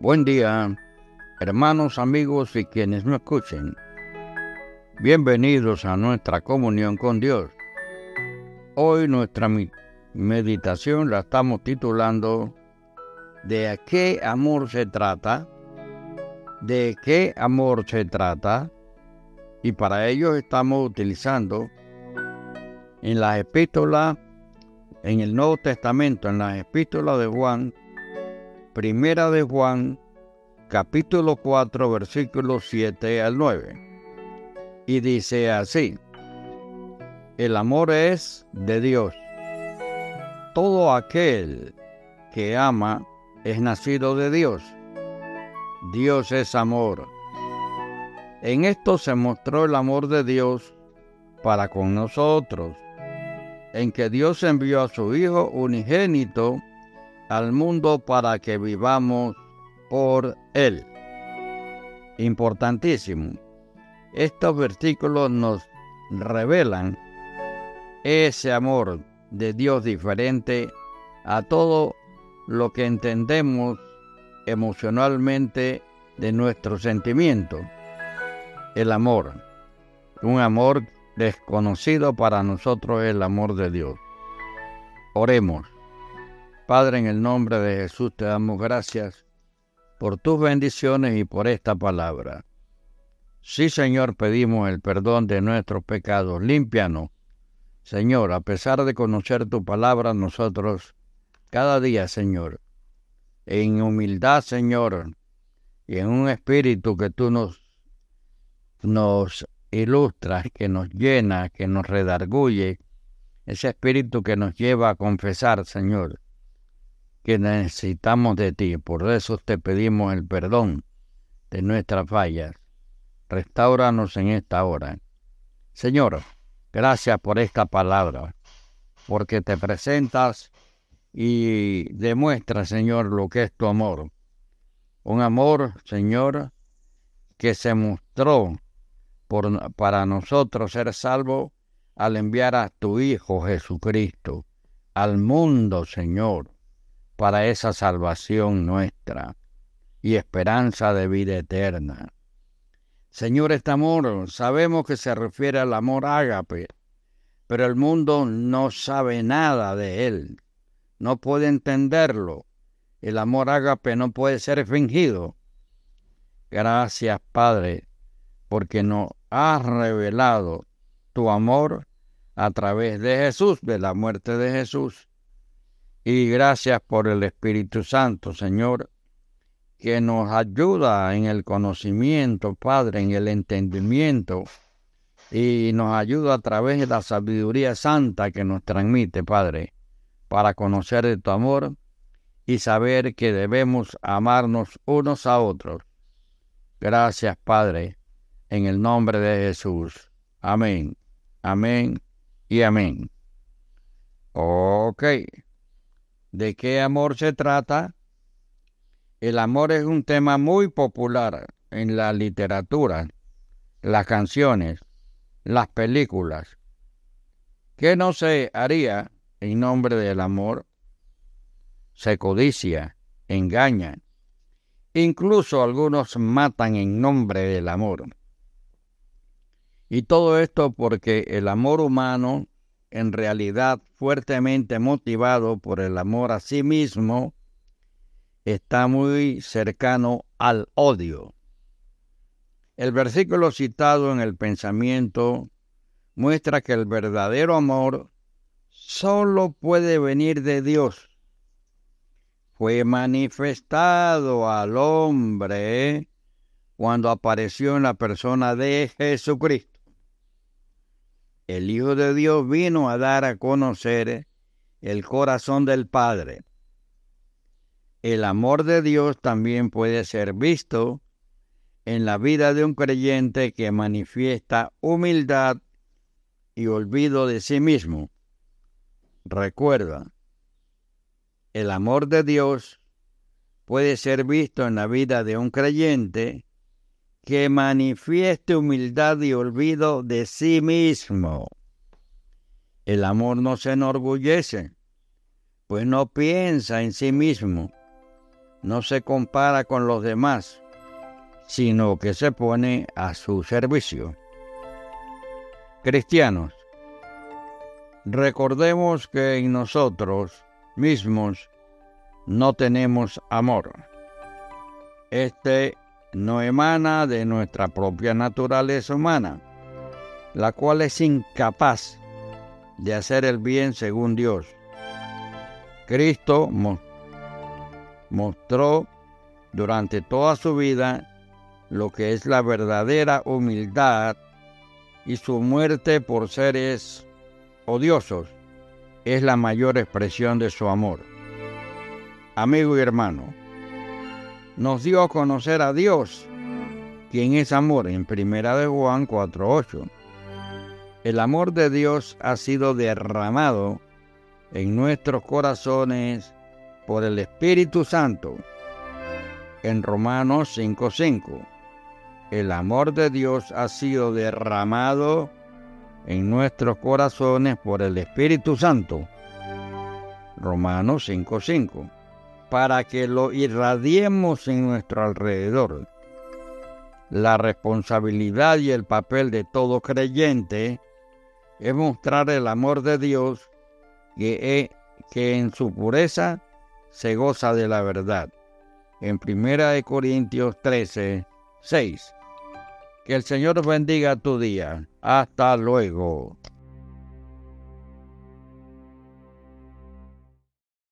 Buen día, hermanos, amigos y quienes me escuchen. Bienvenidos a nuestra comunión con Dios. Hoy nuestra meditación la estamos titulando ¿De qué amor se trata? ¿De qué amor se trata? Y para ello estamos utilizando en las epístolas, en el Nuevo Testamento, en las epístolas de Juan, Primera de Juan, capítulo 4, versículos 7 al 9. Y dice así, el amor es de Dios. Todo aquel que ama es nacido de Dios. Dios es amor. En esto se mostró el amor de Dios para con nosotros, en que Dios envió a su Hijo unigénito al mundo para que vivamos por Él. Importantísimo. Estos versículos nos revelan ese amor de Dios diferente a todo lo que entendemos emocionalmente de nuestro sentimiento. El amor. Un amor desconocido para nosotros el amor de Dios. Oremos. Padre, en el nombre de Jesús te damos gracias por tus bendiciones y por esta palabra. Sí, Señor, pedimos el perdón de nuestros pecados. Límpianos. Señor, a pesar de conocer tu palabra, nosotros cada día, Señor, en humildad, Señor, y en un espíritu que tú nos, nos ilustras, que nos llena, que nos redarguye, ese espíritu que nos lleva a confesar, Señor, que necesitamos de ti. Por eso te pedimos el perdón de nuestras fallas. Restauranos en esta hora. Señor, gracias por esta palabra, porque te presentas y demuestras, Señor, lo que es tu amor. Un amor, Señor, que se mostró para nosotros ser salvo al enviar a tu Hijo Jesucristo al mundo, Señor para esa salvación nuestra y esperanza de vida eterna. Señor, este amor sabemos que se refiere al amor ágape, pero el mundo no sabe nada de él, no puede entenderlo. El amor ágape no puede ser fingido. Gracias, Padre, porque nos has revelado tu amor a través de Jesús, de la muerte de Jesús y gracias por el Espíritu Santo, Señor, que nos ayuda en el conocimiento, Padre, en el entendimiento, y nos ayuda a través de la sabiduría santa que nos transmite, Padre, para conocer de tu amor y saber que debemos amarnos unos a otros. Gracias, Padre, en el nombre de Jesús. Amén, amén y amén. Ok. ¿De qué amor se trata? El amor es un tema muy popular en la literatura, las canciones, las películas. ¿Qué no se haría en nombre del amor? Se codicia, engaña. Incluso algunos matan en nombre del amor. Y todo esto porque el amor humano en realidad fuertemente motivado por el amor a sí mismo, está muy cercano al odio. El versículo citado en el pensamiento muestra que el verdadero amor solo puede venir de Dios. Fue manifestado al hombre cuando apareció en la persona de Jesucristo el Hijo de Dios vino a dar a conocer el corazón del Padre. El amor de Dios también puede ser visto en la vida de un creyente que manifiesta humildad y olvido de sí mismo. Recuerda, el amor de Dios puede ser visto en la vida de un creyente que manifieste humildad y olvido de sí mismo. El amor no se enorgullece, pues no piensa en sí mismo, no se compara con los demás, sino que se pone a su servicio. Cristianos, recordemos que en nosotros mismos no tenemos amor. Este no emana de nuestra propia naturaleza humana, la cual es incapaz de hacer el bien según Dios. Cristo mostró durante toda su vida lo que es la verdadera humildad y su muerte por seres odiosos es la mayor expresión de su amor. Amigo y hermano, nos dio a conocer a Dios, quien es amor, en primera de Juan 4.8. El amor de Dios ha sido derramado en nuestros corazones por el Espíritu Santo. En Romanos 5.5, el amor de Dios ha sido derramado en nuestros corazones por el Espíritu Santo. Romanos 5.5, para que lo irradiemos en nuestro alrededor. La responsabilidad y el papel de todo creyente es mostrar el amor de Dios que, que en su pureza se goza de la verdad. En 1 Corintios 13, 6. Que el Señor bendiga tu día. Hasta luego.